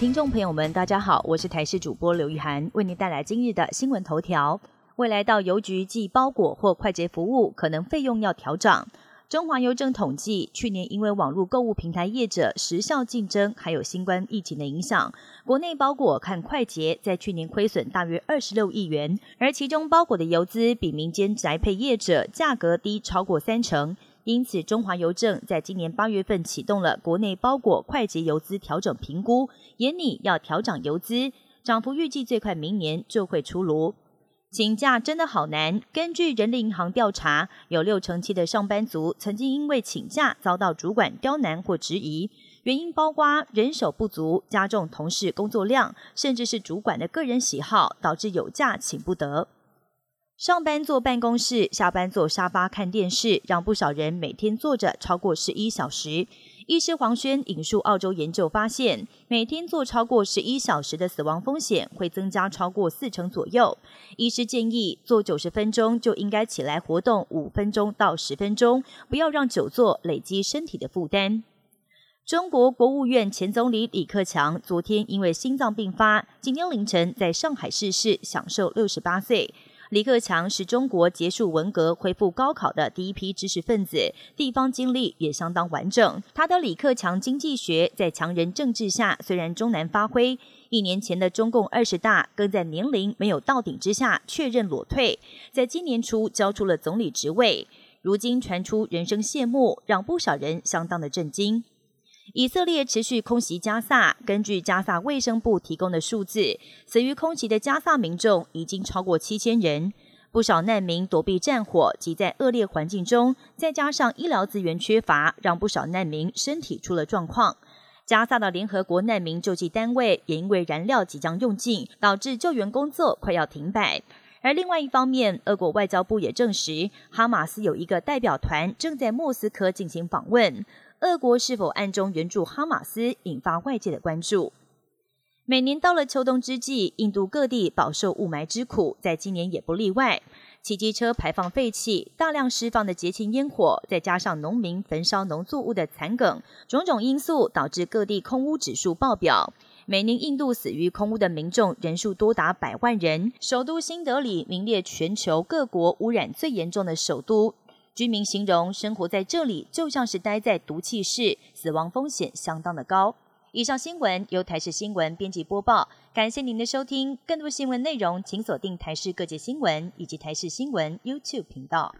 听众朋友们，大家好，我是台视主播刘玉涵，为您带来今日的新闻头条。未来到邮局寄包裹或快捷服务，可能费用要调涨。中华邮政统计，去年因为网络购物平台业者时效竞争，还有新冠疫情的影响，国内包裹看快捷在去年亏损大约二十六亿元，而其中包裹的邮资比民间宅配业者价格低超过三成。因此，中华邮政在今年八月份启动了国内包裹快捷邮资调整评估，严拟要调涨邮资，涨幅预计最快明年就会出炉。请假真的好难。根据人力银行调查，有六成七的上班族曾经因为请假遭到主管刁难或质疑，原因包括人手不足、加重同事工作量，甚至是主管的个人喜好导致有假请不得。上班坐办公室，下班坐沙发看电视，让不少人每天坐着超过十一小时。医师黄轩引述澳洲研究发现，每天坐超过十一小时的死亡风险会增加超过四成左右。医师建议，坐九十分钟就应该起来活动五分钟到十分钟，不要让久坐累积身体的负担。中国国务院前总理李克强昨天因为心脏病发，今天凌晨在上海逝世，享受六十八岁。李克强是中国结束文革、恢复高考的第一批知识分子，地方经历也相当完整。他的李克强经济学在强人政治下虽然终难发挥，一年前的中共二十大更在年龄没有到顶之下确认裸退，在今年初交出了总理职位。如今传出人生谢幕，让不少人相当的震惊。以色列持续空袭加萨，根据加萨卫生部提供的数字，死于空袭的加萨民众已经超过七千人。不少难民躲避战火及在恶劣环境中，再加上医疗资源缺乏，让不少难民身体出了状况。加萨的联合国难民救济单位也因为燃料即将用尽，导致救援工作快要停摆。而另外一方面，俄国外交部也证实，哈马斯有一个代表团正在莫斯科进行访问。俄国是否暗中援助哈马斯，引发外界的关注。每年到了秋冬之际，印度各地饱受雾霾之苦，在今年也不例外。骑机车排放废气，大量释放的节庆烟火，再加上农民焚烧农作物的残梗，种种因素导致各地空污指数爆表。每年印度死于空污的民众人数多达百万人，首都新德里名列全球各国污染最严重的首都。居民形容生活在这里就像是待在毒气室，死亡风险相当的高。以上新闻由台视新闻编辑播报，感谢您的收听。更多新闻内容，请锁定台视各界新闻以及台视新闻 YouTube 频道。